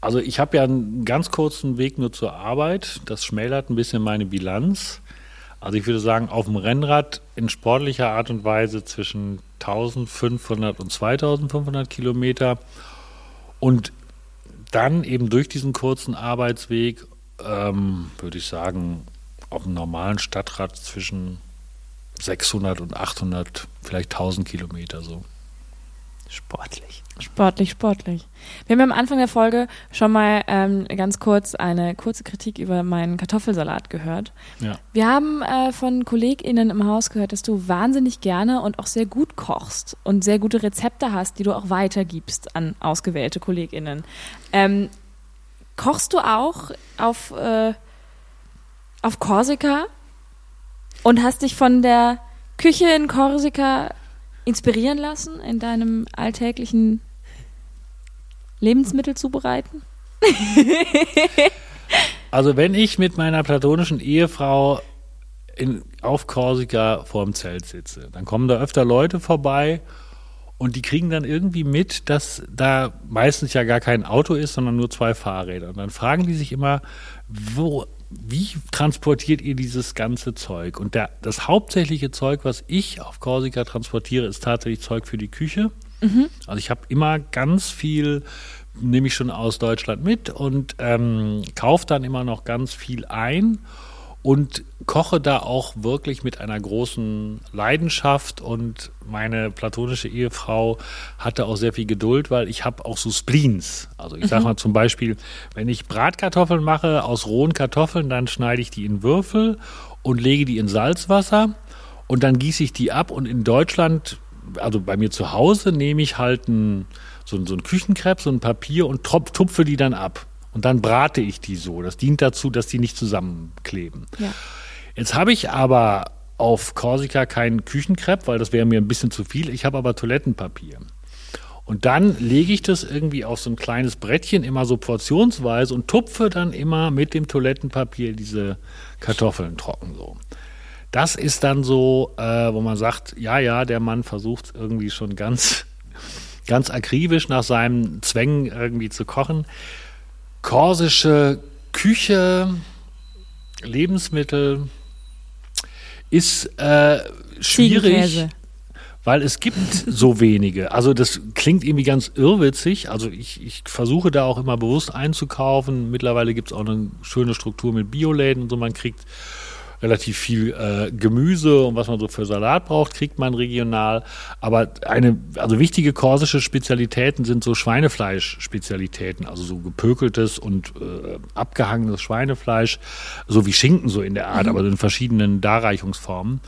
Also ich habe ja einen ganz kurzen Weg nur zur Arbeit. Das schmälert ein bisschen meine Bilanz. Also ich würde sagen, auf dem Rennrad in sportlicher Art und Weise zwischen 1500 und 2500 Kilometer. Und dann eben durch diesen kurzen Arbeitsweg ähm, würde ich sagen, auf einem normalen Stadtrad zwischen 600 und 800, vielleicht 1000 Kilometer so. Sportlich. Sportlich, sportlich. Wir haben am Anfang der Folge schon mal ähm, ganz kurz eine kurze Kritik über meinen Kartoffelsalat gehört. Ja. Wir haben äh, von KollegInnen im Haus gehört, dass du wahnsinnig gerne und auch sehr gut kochst und sehr gute Rezepte hast, die du auch weitergibst an ausgewählte KollegInnen. Ähm, kochst du auch auf, äh, auf Korsika und hast dich von der Küche in Korsika inspirieren lassen in deinem alltäglichen Lebensmittel zubereiten? *laughs* also wenn ich mit meiner platonischen Ehefrau in, auf Korsika vorm Zelt sitze, dann kommen da öfter Leute vorbei und die kriegen dann irgendwie mit, dass da meistens ja gar kein Auto ist, sondern nur zwei Fahrräder. Und dann fragen die sich immer, wo, wie transportiert ihr dieses ganze Zeug? Und der, das hauptsächliche Zeug, was ich auf Korsika transportiere, ist tatsächlich Zeug für die Küche. Mhm. Also ich habe immer ganz viel, nehme ich schon aus Deutschland mit und ähm, kaufe dann immer noch ganz viel ein und koche da auch wirklich mit einer großen Leidenschaft und meine platonische Ehefrau hatte auch sehr viel Geduld, weil ich habe auch so Spleens. Also ich mhm. sage mal zum Beispiel, wenn ich Bratkartoffeln mache aus rohen Kartoffeln, dann schneide ich die in Würfel und lege die in Salzwasser und dann gieße ich die ab und in Deutschland, also bei mir zu Hause, nehme ich halt ein, so, so ein Küchenkreps, so ein Papier und tupfe die dann ab. Und dann brate ich die so. Das dient dazu, dass die nicht zusammenkleben. Ja. Jetzt habe ich aber auf Korsika keinen Küchenkrepp, weil das wäre mir ein bisschen zu viel. Ich habe aber Toilettenpapier. Und dann lege ich das irgendwie auf so ein kleines Brettchen, immer so portionsweise und tupfe dann immer mit dem Toilettenpapier diese Kartoffeln trocken so. Das ist dann so, äh, wo man sagt, ja, ja, der Mann versucht irgendwie schon ganz, *laughs* ganz akribisch nach seinen Zwängen irgendwie zu kochen korsische Küche, Lebensmittel ist äh, schwierig, weil es gibt so wenige. Also das klingt irgendwie ganz irrwitzig. Also ich, ich versuche da auch immer bewusst einzukaufen. Mittlerweile gibt es auch eine schöne Struktur mit Bioläden und so. Man kriegt relativ viel äh, Gemüse und was man so für Salat braucht, kriegt man regional. Aber eine, also wichtige korsische Spezialitäten sind so Schweinefleisch-Spezialitäten, also so gepökeltes und äh, abgehangenes Schweinefleisch, so wie Schinken so in der Art, mhm. aber in verschiedenen Darreichungsformen.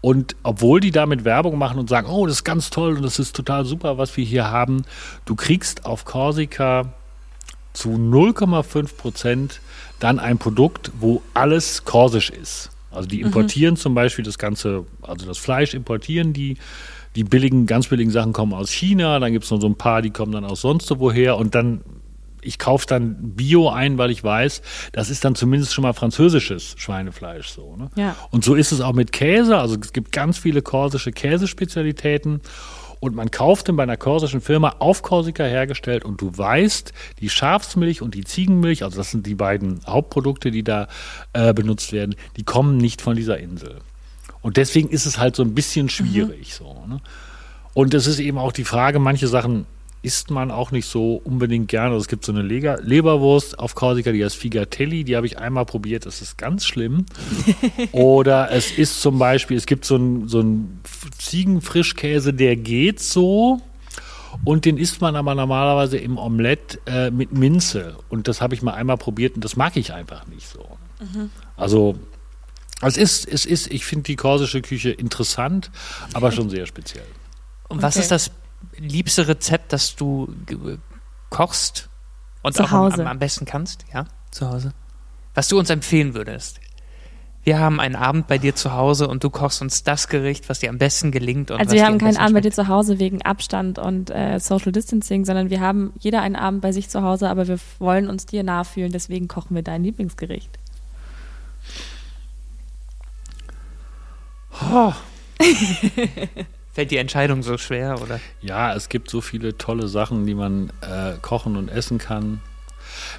Und obwohl die damit Werbung machen und sagen, oh, das ist ganz toll und das ist total super, was wir hier haben, du kriegst auf Korsika zu 0,5 Prozent dann ein Produkt, wo alles korsisch ist. Also die importieren mhm. zum Beispiel das ganze, also das Fleisch importieren die. Die billigen, ganz billigen Sachen kommen aus China, dann gibt es noch so ein paar, die kommen dann aus sonst woher und dann ich kaufe dann Bio ein, weil ich weiß, das ist dann zumindest schon mal französisches Schweinefleisch so. Ne? Ja. Und so ist es auch mit Käse. Also es gibt ganz viele korsische Käsespezialitäten. Und man kauft den bei einer korsischen Firma auf Korsika hergestellt und du weißt, die Schafsmilch und die Ziegenmilch, also das sind die beiden Hauptprodukte, die da äh, benutzt werden, die kommen nicht von dieser Insel. Und deswegen ist es halt so ein bisschen schwierig. So, ne? Und es ist eben auch die Frage, manche Sachen isst man auch nicht so unbedingt gerne. Also es gibt so eine Leger Leberwurst auf Korsika, die heißt Figatelli, die habe ich einmal probiert, das ist ganz schlimm. *laughs* Oder es ist zum Beispiel, es gibt so einen so Ziegenfrischkäse, der geht so. Und den isst man aber normalerweise im Omelett äh, mit Minze. Und das habe ich mal einmal probiert und das mag ich einfach nicht so. Also es ist, es ist, ich finde die korsische Küche interessant, aber schon sehr speziell. Und was Okay. ist das liebste Rezept, das du kochst und Zu auch am, am, besten kannst? Ja, zu Hause. Was du uns empfehlen würdest? Wir haben einen Abend bei dir zu Hause und du kochst uns das Gericht, was dir am besten gelingt. Also wir haben keinen Abend bei dir zu Hause wegen Abstand und äh, Social Distancing, sondern wir haben jeder einen Abend bei sich zu Hause, aber wir wollen uns dir nachfühlen, deswegen kochen wir dein Lieblingsgericht. *laughs* Fällt die Entscheidung so schwer, oder? Ja, es gibt so viele tolle Sachen, die man äh, kochen und essen kann.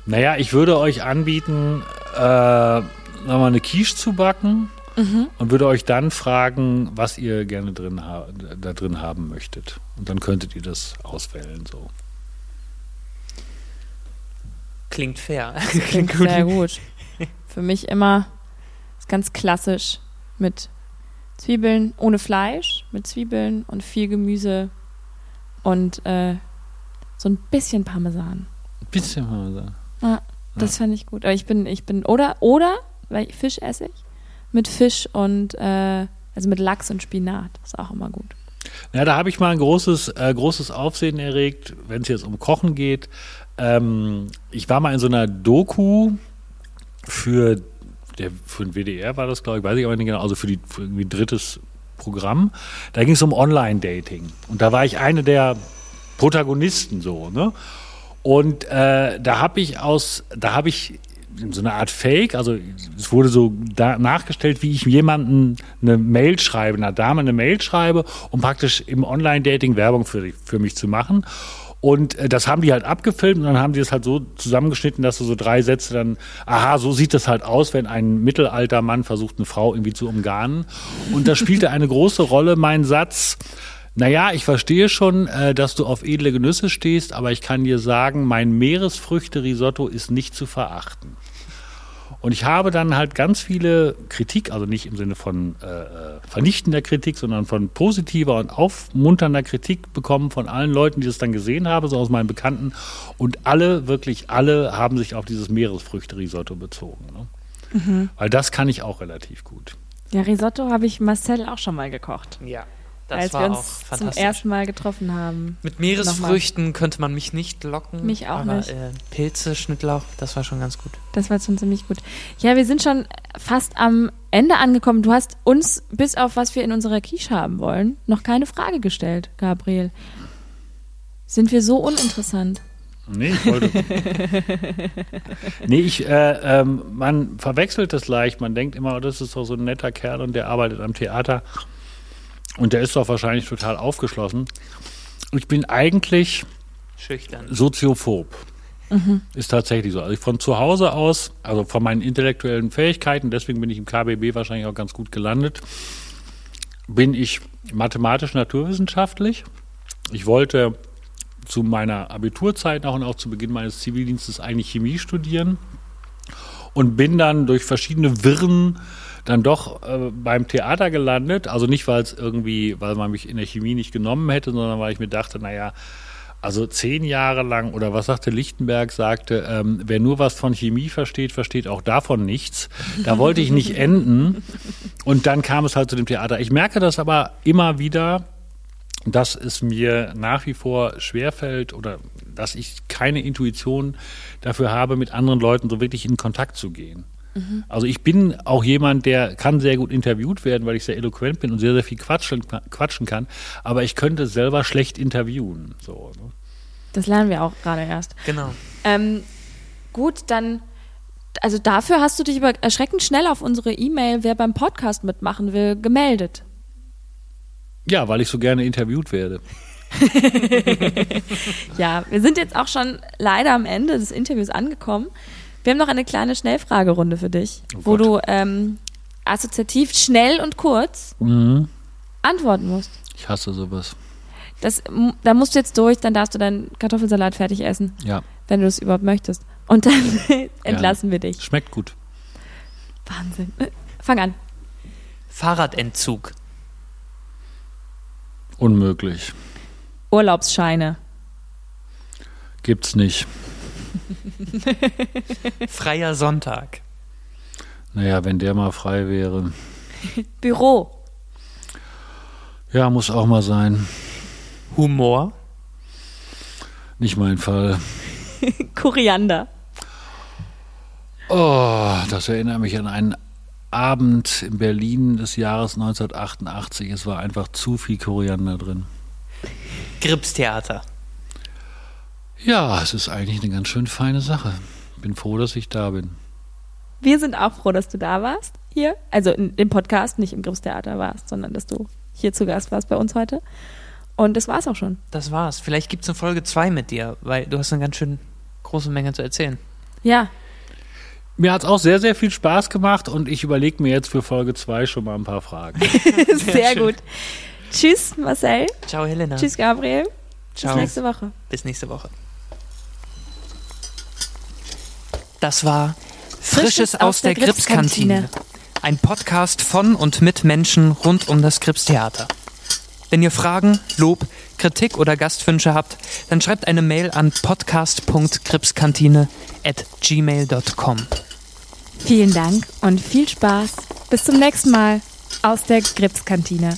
Naja, ich würde euch anbieten, äh, sagen wir mal eine Quiche zu backen und würde euch dann fragen, was ihr gerne drin da drin haben möchtet. Und dann könntet ihr das auswählen. So. Klingt fair. *laughs* Klingt sehr gut. Für mich immer ist ganz klassisch mit Zwiebeln ohne Fleisch, mit Zwiebeln und viel Gemüse und äh, so ein bisschen Parmesan. Ein bisschen sagen. Ja, das fände ich gut. Aber ich bin, ich bin, oder, oder, weil ich Fisch esse ich, mit Fisch und, äh, also mit Lachs und Spinat. ist auch immer gut. Ja, da habe ich mal ein großes, äh, großes Aufsehen erregt, wenn es jetzt um Kochen geht. Ähm, ich war mal in so einer Doku für, der, für den WDR war das, glaube ich, weiß ich aber nicht genau, also für, die, für irgendwie drittes Programm. Da ging es um Online-Dating. Und da war ich eine der Protagonisten so, ne? Und äh, da habe ich aus, da habe ich so eine Art Fake, also es wurde so nachgestellt, wie ich jemanden eine Mail schreibe, einer Dame eine Mail schreibe, um praktisch im Online-Dating Werbung für, für mich zu machen. Und äh, das haben die halt abgefilmt und dann haben die es halt so zusammengeschnitten, dass du so drei Sätze dann, aha, so sieht das halt aus, wenn ein mittelalter Mann versucht, eine Frau irgendwie zu umgarnen. Und da spielte eine große Rolle mein Satz, naja, ich verstehe schon, äh, dass du auf edle Genüsse stehst, aber ich kann dir sagen, mein Meeresfrüchte-Risotto ist nicht zu verachten. Und ich habe dann halt ganz viele Kritik, also nicht im Sinne von äh, vernichtender Kritik, sondern von positiver und aufmunternder Kritik bekommen von allen Leuten, die das dann gesehen haben, so aus meinen Bekannten. Und alle, wirklich alle, haben sich auf dieses Meeresfrüchte-Risotto bezogen. Ne? Weil das kann ich auch relativ gut. Ja, Risotto habe ich Marcel auch schon mal gekocht. Ja, das als war wir auch uns zum ersten Mal getroffen haben. Mit Meeresfrüchten könnte man mich nicht locken. Mich auch aber, nicht. Äh, Pilze, Schnittlauch, das war schon ganz gut. Das war schon ziemlich gut. Ja, wir sind schon fast am Ende angekommen. Du hast uns, bis auf was wir in unserer Quiche haben wollen, noch keine Frage gestellt, Gabriel. Sind wir so uninteressant? Nee, ich wollte. *laughs* nee, ich, äh, ähm, man verwechselt das leicht. Man denkt immer, oh, das ist doch so ein netter Kerl und der arbeitet am Theater. Und der ist doch wahrscheinlich total aufgeschlossen. Ich bin eigentlich Schüchtern. soziophob. Ist tatsächlich so. Also ich von zu Hause aus, also von meinen intellektuellen Fähigkeiten, deswegen bin ich im KBB wahrscheinlich auch ganz gut gelandet, bin ich mathematisch-naturwissenschaftlich. Ich wollte zu meiner Abiturzeit noch und auch zu Beginn meines Zivildienstes eigentlich Chemie studieren und bin dann durch verschiedene Wirren dann doch äh, beim Theater gelandet. Also nicht, weil es irgendwie, weil man mich in der Chemie nicht genommen hätte, sondern weil ich mir dachte, naja, also zehn Jahre lang, oder was sagte Lichtenberg, sagte, ähm, wer nur was von Chemie versteht, versteht auch davon nichts. Da wollte ich nicht *laughs* enden. Und dann kam es halt zu dem Theater. Ich merke das aber immer wieder, dass es mir nach wie vor schwerfällt oder dass ich keine Intuition dafür habe, mit anderen Leuten so wirklich in Kontakt zu gehen. Also ich bin auch jemand, der kann sehr gut interviewt werden, weil ich sehr eloquent bin und sehr, sehr viel quatschen, quatschen kann, aber ich könnte selber schlecht interviewen. So, ne? Das lernen wir auch gerade erst. Genau. Ähm, gut, dann, also dafür hast du dich aber erschreckend schnell auf unsere E-Mail, wer beim Podcast mitmachen will, gemeldet. Ja, weil ich so gerne interviewt werde. *laughs* Ja, wir sind jetzt auch schon leider am Ende des Interviews angekommen. Wir haben noch eine kleine Schnellfragerunde für dich, Oh wo Gott. du ähm, assoziativ schnell und kurz Mhm. antworten musst. Ich hasse sowas. Das, da musst du jetzt durch, dann darfst du deinen Kartoffelsalat fertig essen, Ja, wenn du es überhaupt möchtest. Und dann *laughs* entlassen wir dich. schmeckt gut. Wahnsinn. Fang an. Fahrradentzug. Unmöglich. Urlaubsscheine. Gibt's nicht. *laughs* Freier Sonntag. Naja, wenn der mal frei wäre. Büro. Ja, muss auch mal sein. Humor. Nicht mein Fall. *laughs* Koriander. Oh, das erinnert mich an einen Abend in Berlin des Jahres 1988. Es war einfach zu viel Koriander drin. Gripstheater. Ja, es ist eigentlich eine ganz schön feine Sache. Bin froh, dass ich da bin. Wir sind auch froh, dass du da warst hier. Also in, im Podcast, nicht im Grimmstheater warst, sondern dass du hier zu Gast warst bei uns heute. Und das war's auch schon. Das war's. Vielleicht gibt's eine Folge 2 mit dir, weil du hast eine ganz schön große Menge zu erzählen. Ja, Mir hat es auch sehr, sehr viel Spaß gemacht und ich überlege mir jetzt für Folge 2 schon mal ein paar Fragen. *laughs* sehr schön. gut. Tschüss, Marcel. Ciao, Helena. Tschüss, Gabriel. Ciao. Bis nächste Woche. Bis nächste Woche. Das war Frisches aus der Gripskantine. Ein Podcast von und mit Menschen rund um das Gripstheater. Wenn ihr Fragen, Lob, Kritik oder Gastwünsche habt, dann schreibt eine Mail an podcast.gripskantine at gmail.com. Vielen Dank und viel Spaß. Bis zum nächsten Mal aus der Gripskantine.